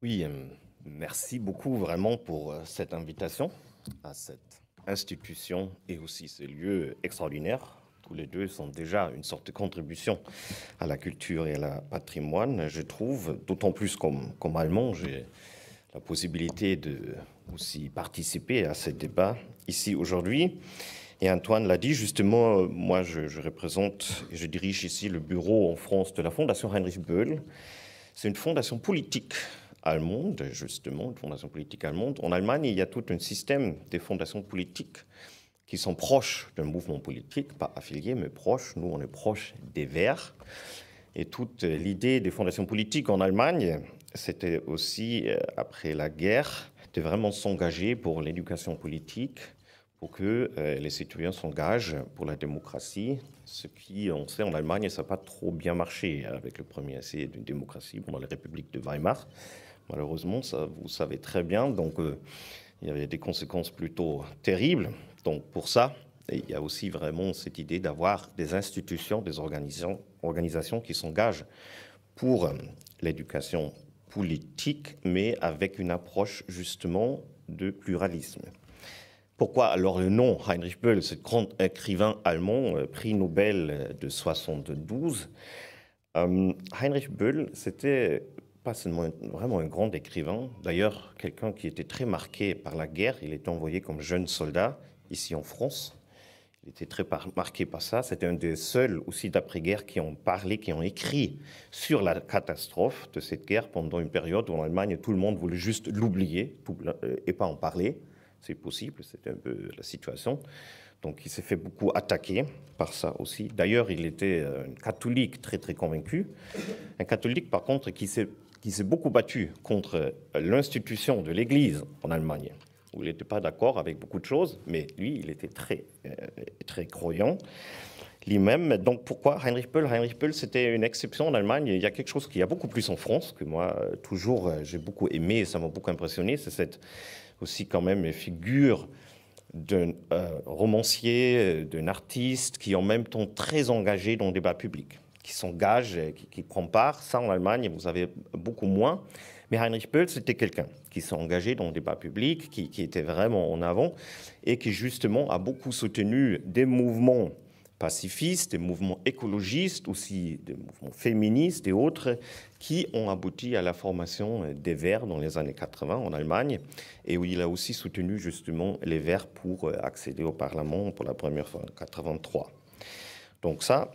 Oui, Merci beaucoup vraiment pour euh, cette invitation à cette institution et aussi ce lieu extraordinaire. Tous les deux sont déjà une sorte de contribution à la culture et à la patrimoine, je trouve. D'autant plus comme, comme allemand, j'ai la possibilité de aussi participer à ce débat ici aujourd'hui. Et Antoine l'a dit, justement, moi je, je, représente et je dirige ici le bureau en France de la Fondation Heinrich Böll. C'est une fondation politique allemande, justement, une fondation politique allemande. En Allemagne, il y a tout un système de fondations politiques qui sont proches d'un mouvement politique, pas affiliés, mais proches. Nous, on est proches des Verts. Et toute l'idée des fondations politiques en Allemagne, c'était aussi, euh, après la guerre, de vraiment s'engager pour l'éducation politique, pour que euh, les citoyens s'engagent pour la démocratie, ce qui, on sait, en Allemagne, ça n'a pas trop bien marché avec le premier essai d'une démocratie pendant la République de Weimar. Malheureusement, ça, vous savez très bien, donc euh, il y avait des conséquences plutôt terribles. Donc pour ça, il y a aussi vraiment cette idée d'avoir des institutions, des organisations, qui s'engagent pour euh, l'éducation politique, mais avec une approche justement de pluralisme. Pourquoi alors le nom Heinrich Böll, ce grand écrivain allemand, euh, prix Nobel de 72 euh, Heinrich Böll, c'était pas seulement vraiment un grand écrivain, d'ailleurs quelqu'un qui était très marqué par la guerre. Il était envoyé comme jeune soldat ici en France. Il était très marqué par ça. C'était un des seuls aussi d'après-guerre qui ont parlé, qui ont écrit sur la catastrophe de cette guerre pendant une période où en Allemagne tout le monde voulait juste l'oublier euh, et pas en parler c'est possible, c'était un peu la situation. Donc il s'est fait beaucoup attaquer par ça aussi. D'ailleurs, il était un catholique très très convaincu. Un catholique par contre qui s'est qui s'est beaucoup battu contre l'institution de l'Église en Allemagne, où il n'était pas d'accord avec beaucoup de choses, mais lui, il était très euh, très croyant lui-même. Donc pourquoi Heinrich Böll Heinrich Böll, c'était une exception en Allemagne. Il y a quelque chose qui a beaucoup plus en France que moi toujours j'ai beaucoup aimé, ça m'a beaucoup impressionné, c'est cette aussi quand même figure d'un euh, romancier, d'un artiste qui en même temps très engagé dans le débat public, qui s'engage, qui, qui, prend part. Ça, en Allemagne, vous avez beaucoup moins. Mais Heinrich Böll, c'était quelqu'un qui s'est engagé dans le débat public, qui, qui, était vraiment en avant et qui, justement, a beaucoup soutenu des mouvements pacifistes, des mouvements écologistes, aussi des mouvements féministes et autres, qui ont abouti à la formation des Verts dans les années 80 en Allemagne, et où il a aussi soutenu justement les Verts pour accéder au Parlement pour la première fois en 83. Donc ça,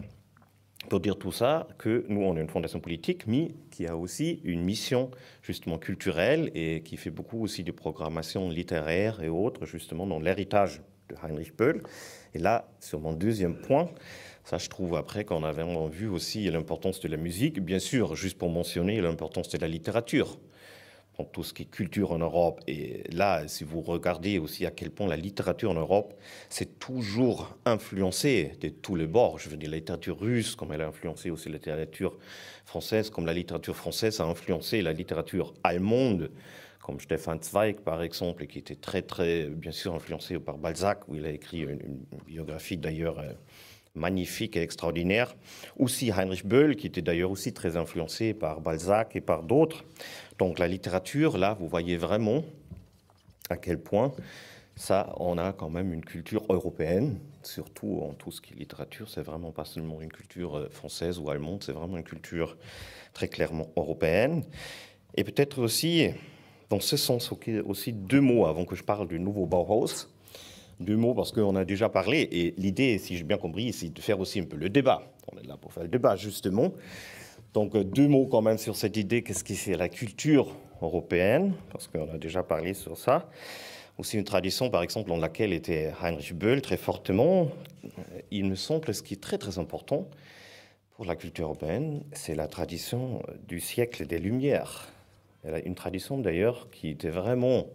pour dire tout ça, que nous, on est une fondation politique, mais qui a aussi une mission justement culturelle et qui fait beaucoup aussi de programmation littéraire et autres, justement dans l'héritage de Heinrich Böll. Et là, sur mon deuxième point, ça je trouve après qu'on avait vu aussi l'importance de la musique, bien sûr, juste pour mentionner l'importance de la littérature tout ce qui est culture en Europe. Et là, si vous regardez aussi à quel point la littérature en Europe, c'est toujours influencé de tous les bords. Je veux dire, la littérature russe, comme elle a influencé aussi la littérature française, comme la littérature française a influencé la littérature allemande comme Stefan Zweig, par exemple, qui était très, très, bien sûr, influencé par Balzac, où il a écrit une, une biographie d'ailleurs euh, magnifique et extraordinaire. Aussi Heinrich Böll, qui était d'ailleurs aussi très influencé par Balzac et par d'autres. Donc la littérature, là, vous voyez vraiment à quel point ça, on a quand même une culture européenne, surtout en tout ce qui est littérature. C'est vraiment pas seulement une culture euh, française ou allemande, c'est vraiment une culture très clairement européenne. Et peut-être aussi dans ce sens aussi deux mots avant que je parle du nouveau Bauhaus. Deux mots parce qu'on a déjà parlé et l'idée, si j'ai bien compris, c'est de faire aussi un peu le débat. On est là pour faire le débat justement. Donc deux mots quand même sur cette idée, qu'est-ce qui c'est la culture européenne, parce qu'on a déjà parlé sur ça. Aussi une tradition, par exemple, dans laquelle était Heinrich Böll très fortement. Il me semble ce qui est très très important pour la culture européenne, c'est la tradition du siècle des Lumières elle a une tradition d'ailleurs qui était vraiment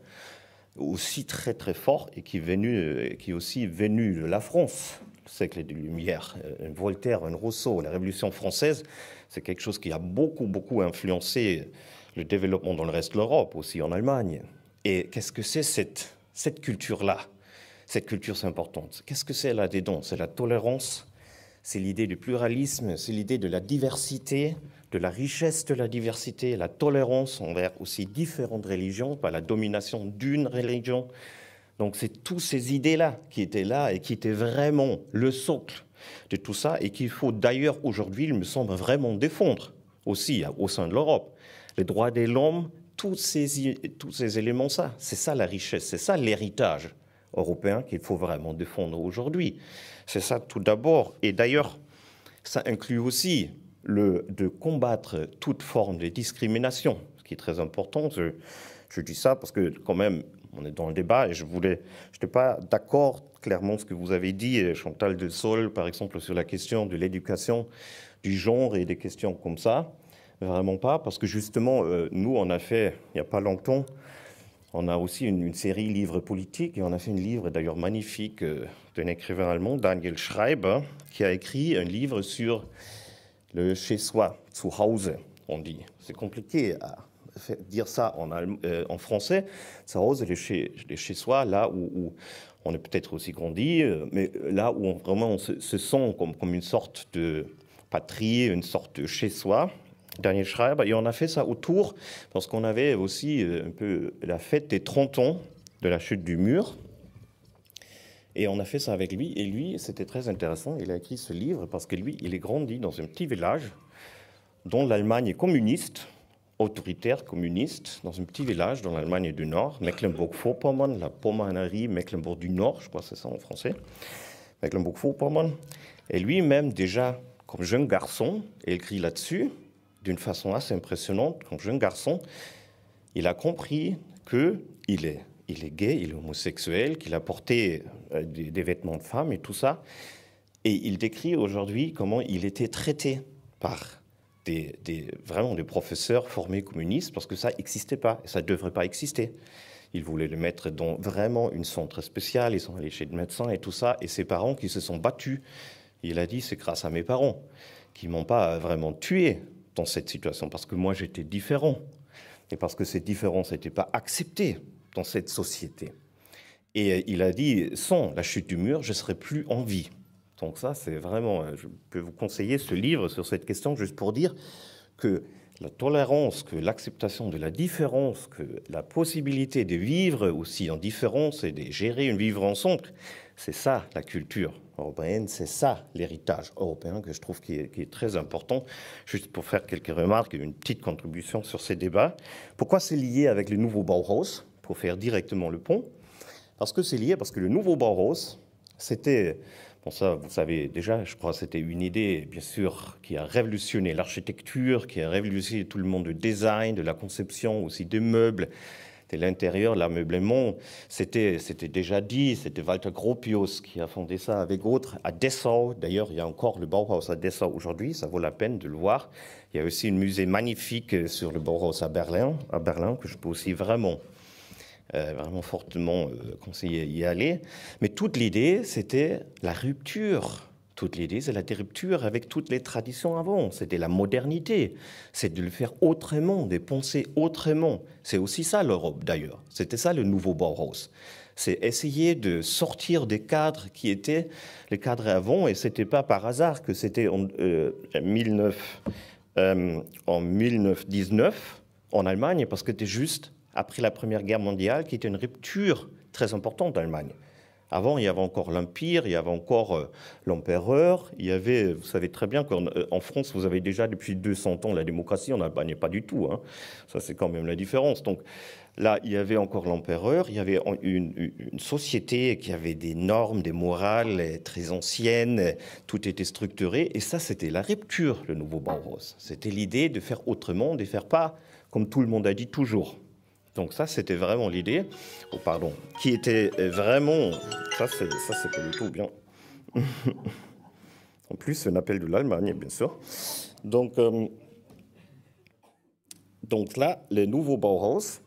aussi très très fort et qui est, qui est aussi venu de la France, siècle des Lumières. Un Voltaire, un Rousseau, la Révolution française, c'est quelque chose qui a beaucoup beaucoup influencé le développement dans le reste de l'Europe, aussi en Allemagne. Et qu'est-ce que c'est cette, cette culture-là? Cette culture, c'est importante. Qu'est-ce que c'est là-dedans C'est la tolérance, c'est l'idée du pluralisme, c'est l'idée de la diversité, que la richesse de la diversité, la tolérance envers aussi différentes religions, pas la domination d'une religion. Donc c'est toutes ces idées-là qui étaient là et qui étaient vraiment le socle de tout ça et qu'il faut d'ailleurs aujourd'hui, il me semble, vraiment défendre aussi au sein de l'Europe. Les droits de l'homme, tous ces, tous ces éléments, ça, c'est ça la richesse, c'est ça l'héritage européen qu'il faut vraiment défendre aujourd'hui. C'est ça tout d'abord. Et d'ailleurs, ça inclut aussi le, de combattre toute forme de discrimination, ce qui est très important. Je, je dis ça parce que quand même, on est dans le débat et je voulais, je n'étais pas d'accord clairement ce que vous avez dit, Chantal de Sol, par exemple, sur la question de l'éducation du genre et des questions comme ça. Vraiment pas, parce que justement, euh, nous, on a fait, il n'y a pas longtemps, on a aussi une, série livres politiques et on a fait un livre d'ailleurs magnifique euh, d'un écrivain allemand, Daniel Schreiber, qui a écrit un livre sur le chez-soi, zu Hause, on dit. C'est compliqué à dire ça en, euh, en français. Zu Hause, le chez-soi, là où, on est peut-être aussi grandi, mais là où vraiment on se, se, sent comme, comme une sorte de patrie, une sorte de chez-soi. Daniel Schreiber. Et on a fait ça autour, parce qu'on avait aussi euh, un peu la fête des 30 ans de la chute du mur. Et on a fait ça avec lui. Et lui, c'était très intéressant. Il a écrit ce livre parce que lui, il est grandi dans un petit village dont l'Allemagne est communiste, autoritaire communiste, dans un petit village dans l'Allemagne du Nord, Mecklenburg-Vorpommern, la Pommernerie, Mecklenburg du Nord, je crois que c'est ça en français, Mecklenburg-Vorpommern. Et lui-même, déjà, comme jeune garçon, il écrit là-dessus, d'une façon assez impressionnante, comme jeune garçon, il a compris qu'il est, il est gay, il est homosexuel, qu'il a porté euh, des, vêtements de femme et tout ça. Et il décrit aujourd'hui comment il était traité par des, vraiment des professeurs formés communistes, parce que ça n'existait pas, et ça ne devrait pas exister. Il voulait le mettre dans vraiment une centre spéciale, ils sont allés chez le médecin et tout ça, et ses parents qui se sont battus. Il a dit, c'est grâce à mes parents qui m'ont pas vraiment tué, dans cette situation, parce que moi j'étais différent, et parce que cette différence n'était pas acceptée dans cette société. Et il a dit, sans la chute du mur, je serais plus en vie. Donc ça, c'est vraiment, euh, je peux vous conseiller ce livre sur cette question, juste pour dire que la tolérance, que l'acceptation de la différence, que la possibilité de vivre aussi en différence et de gérer une vivre ensemble, c'est ça la culture européenne, c'est ça l'héritage européen que je trouve qui est, très important. Juste pour faire quelques remarques et une petite contribution sur ces débats. Pourquoi c'est lié avec le nouveau Bauhaus Pour faire directement le pont? Parce que c'est lié parce que le nouveau Bauhaus, c'était, ça vous savez déjà, je crois c'était une idée bien sûr qui a révolutionné l'architecture, qui a révolutionné tout le monde du design, de la conception aussi des meubles, de l'intérieur, l'ameublement. C'était, c'était déjà dit, c'était Walter Gropius qui a fondé ça avec d'autres à Dessau. D'ailleurs, il y a encore le Bauhaus à Dessau aujourd'hui, ça vaut la peine de le voir. Il y a aussi un musée magnifique sur le Bauhaus à Berlin, à Berlin que je peux aussi vraiment euh, vraiment fortement euh, conseiller y aller. Mais toute l'idée, c'était la rupture toute l'idée, c'est la rupture avec toutes les traditions avant. C'était la modernité. C'est de le faire autrement, de penser autrement. C'est aussi ça l'Europe, d'ailleurs. C'était ça le nouveau Bauhaus. C'est essayer de sortir des cadres qui étaient les cadres avant. Et c'était pas par hasard que c'était en, 19, euh, en 1919 en Allemagne, parce que c'était juste après la Première Guerre mondiale qui était une rupture très importante en Allemagne. Avant, il y avait encore l'Empire, il y avait encore euh, l'empereur, il y avait, vous savez très bien qu'en euh, France, vous avez déjà depuis 200 ans la démocratie, on n'est pas du tout. Hein. Ça, c'est quand même la différence. Donc là, il y avait encore l'empereur, il y avait une, société qui avait des normes, des morales très anciennes, tout était structuré, et ça, c'était la rupture, le nouveau Bauhaus. C'était l'idée de faire autrement, de faire pas comme tout le monde a dit toujours. Donc ça, c'était vraiment l'idée. Oh, pardon. Qui était vraiment... Ça, c'est, ça, pas du tout bien. en plus, c'est un appel de l'Allemagne, bien sûr. Donc, euh, donc là, le nouveau Bauhaus,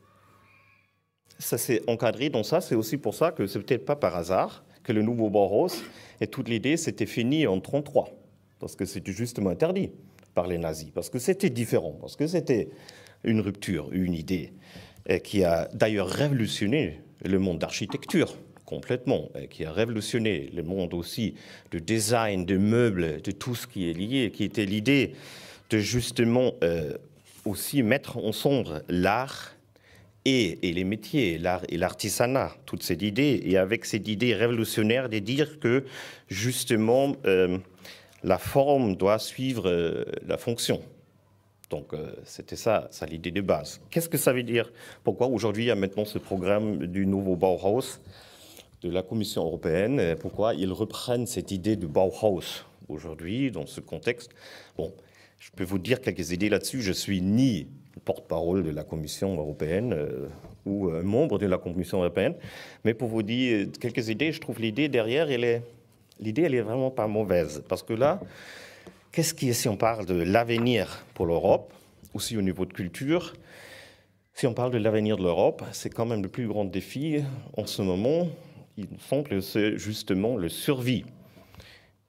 ça s'est encadré dans ça. C'est aussi pour ça que c'est peut-être pas par hasard que le nouveau Bauhaus et toute l'idée, c'était fini en 1933. Parce que c'était justement interdit par les nazis. Parce que c'était différent. Parce que c'était une rupture, une idée qui a d'ailleurs révolutionné le monde d'architecture complètement, qui a révolutionné le monde aussi de design, de meubles, de tout ce qui est lié, qui était l'idée de justement euh, aussi mettre ensemble l'art et, et, les métiers, l'art et l'artisanat, toutes ces idées, et avec cette idée révolutionnaire de dire que justement euh, la forme doit suivre euh, la fonction. Donc euh, c'était ça, ça l'idée de base. Qu'est-ce que ça veut dire? Pourquoi aujourd'hui il y a maintenant ce programme du nouveau Bauhaus de la Commission européenne? Pourquoi ils reprennent cette idée de Bauhaus aujourd'hui dans ce contexte? Bon, je peux vous dire quelques idées là-dessus. Je suis ni porte-parole de la Commission européenne euh, ou un membre de la Commission européenne, mais pour vous dire quelques idées, je trouve l'idée derrière, elle l'idée, elle est vraiment pas mauvaise, parce que là, qu'est-ce qui si on parle de l'avenir pour l'Europe, aussi au niveau de culture, si on parle de l'avenir de l'Europe, c'est quand même le plus grand défi en ce moment. Il me semble que c'est justement le survie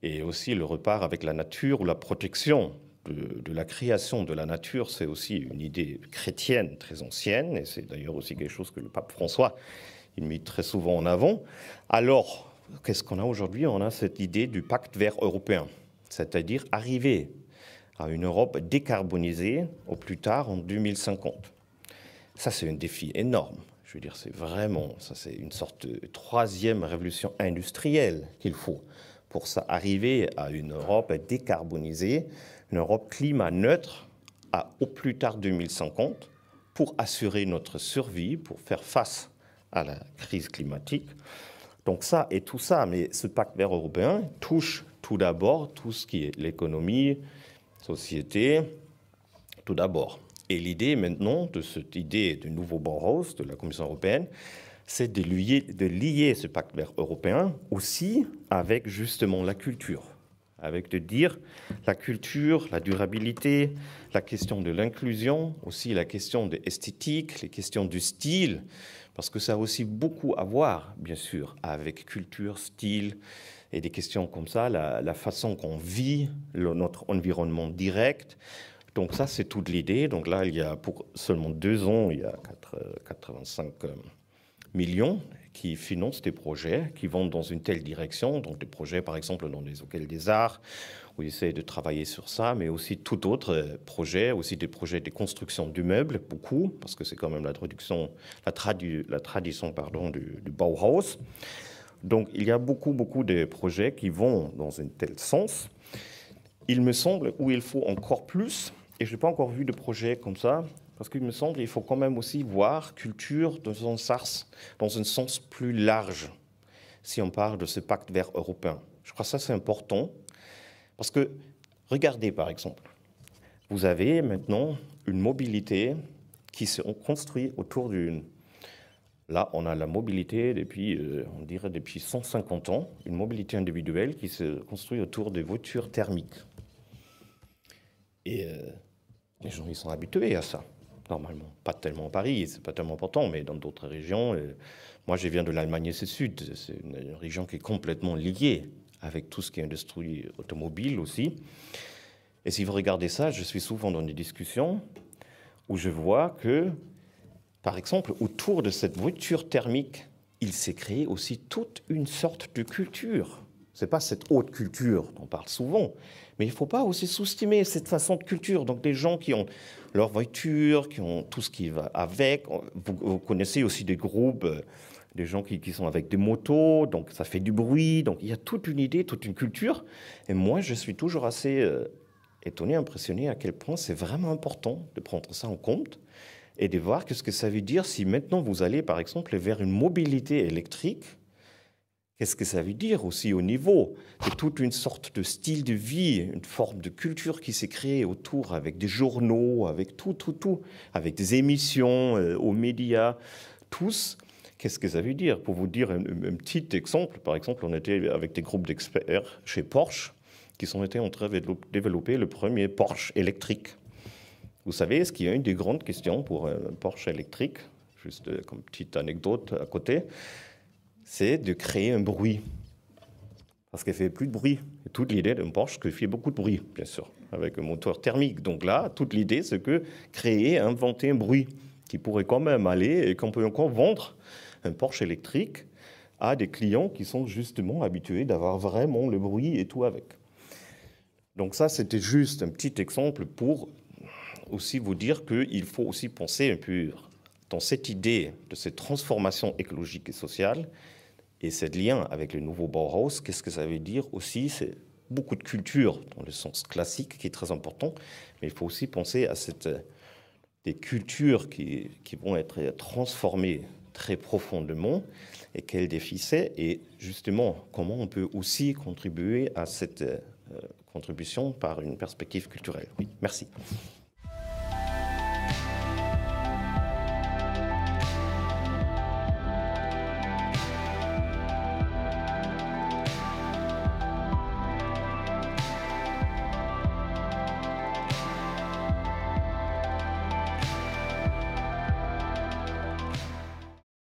et aussi le repart avec la nature ou la protection de, de, la création de la nature, c'est aussi une idée chrétienne très ancienne, et c'est d'ailleurs aussi quelque chose que le pape François il met très souvent en avant. Alors, qu'est-ce qu'on a aujourd'hui? On a cette idée du pacte vert européen, c'est-à-dire arriver à une Europe décarbonisée au plus tard en 2050. Ça, c'est un défi énorme. Je veux dire, c'est vraiment, ça, c'est une sorte de troisième révolution industrielle qu'il faut pour ça arriver à une Europe décarbonisée, une Europe climat neutre à au plus tard 2050 pour assurer notre survie, pour faire face à la crise climatique. Donc ça et tout ça, mais ce pacte vert européen touche tout d'abord tout ce qui est l'économie, société, tout d'abord. Et l'idée maintenant de cette idée du nouveau Bauhaus de la Commission européenne, c'est de lier, de lier ce pacte vert européen aussi avec justement la culture avec de dire la culture, la durabilité, la question de l'inclusion, aussi la question de l'esthétique, les questions du style, parce que ça a aussi beaucoup à voir, bien sûr, avec culture, style et des questions comme ça, la, façon qu'on vit notre environnement direct. Donc ça, c'est toute l'idée. Donc là, il y a pour seulement deux ans, il y a 85 millions qui financent des projets qui vont dans une telle direction, donc des projets par exemple dans les hôtels des arts, où ils essaient de travailler sur ça, mais aussi tout autre projet, aussi des projets de construction du meuble, beaucoup, parce que c'est quand même la, tradition du, Bauhaus. Donc il y a beaucoup, beaucoup de projets qui vont dans un tel sens. Il me semble où il faut encore plus, et je n'ai pas encore vu de projet comme ça, parce qu'il me semble qu'il faut quand même aussi voir culture dans un, sens, dans un sens plus large, si on parle de ce pacte vert européen. Je crois que ça, c'est important, parce que, regardez par exemple, vous avez maintenant une mobilité qui se construit autour d'une... Là, on a la mobilité depuis, euh, on dirait depuis 150 ans, une mobilité individuelle qui se construit autour des voitures thermiques. Et euh, les gens, ils sont habitués à ça normalement. Pas tellement à Paris, c'est pas tellement important, mais dans d'autres régions. Euh, moi, je viens de l'Allemagne Sud, c'est une région qui est complètement liée avec tout ce qui est industrie automobile aussi. Et si vous regardez ça, je suis souvent dans des discussions où je vois que, par exemple, autour de cette voiture thermique, il s'est créé aussi toute une sorte de culture. C'est pas cette haute culture dont on parle souvent, mais il ne faut pas aussi sous-estimer cette façon de culture. Donc des gens qui ont leur voiture, qui ont tout ce qui va avec. Vous, connaissez aussi des groupes, euh, des gens qui, qui, sont avec des motos, donc ça fait du bruit. Donc il y a toute une idée, toute une culture. Et moi, je suis toujours assez euh, étonné, impressionné à quel point c'est vraiment important de prendre ça en compte et de voir qu'est-ce que ça veut dire si maintenant vous allez, par exemple, vers une mobilité électrique Qu'est-ce que ça veut dire aussi au niveau de toute une sorte de style de vie, une forme de culture qui s'est créée autour avec des journaux, avec tout, tout, tout, avec des émissions euh, aux médias, tous. Qu'est-ce que ça veut dire? Pour vous dire un, un, petit exemple, par exemple, on était avec des groupes d'experts chez Porsche qui sont été en train de développer le premier Porsche électrique. Vous savez, ce qui est une des grandes questions pour un Porsche électrique, juste euh, comme petite anecdote à côté, c'est de créer un bruit. Parce qu'elle fait plus de bruit. Toute l'idée d'un Porsche, qu'il fait beaucoup de bruit, bien sûr, avec un moteur thermique. Donc là, toute l'idée, c'est que créer, inventer un bruit qui pourrait quand même aller et qu'on peut encore vendre un Porsche électrique à des clients qui sont justement habitués d'avoir vraiment le bruit et tout avec. Donc ça, c'était juste un petit exemple pour aussi vous dire qu'il faut aussi penser un peu dans cette idée de cette transformation écologique et sociale et ce lien avec le nouveau Bauhaus. Qu'est-ce que ça veut dire aussi? C'est beaucoup de culture dans le sens classique qui est très important, mais il faut aussi penser à cette, des cultures qui, qui vont être transformées très profondément et quel défi c'est et justement comment on peut aussi contribuer à cette euh, contribution par une perspective culturelle. Oui, merci.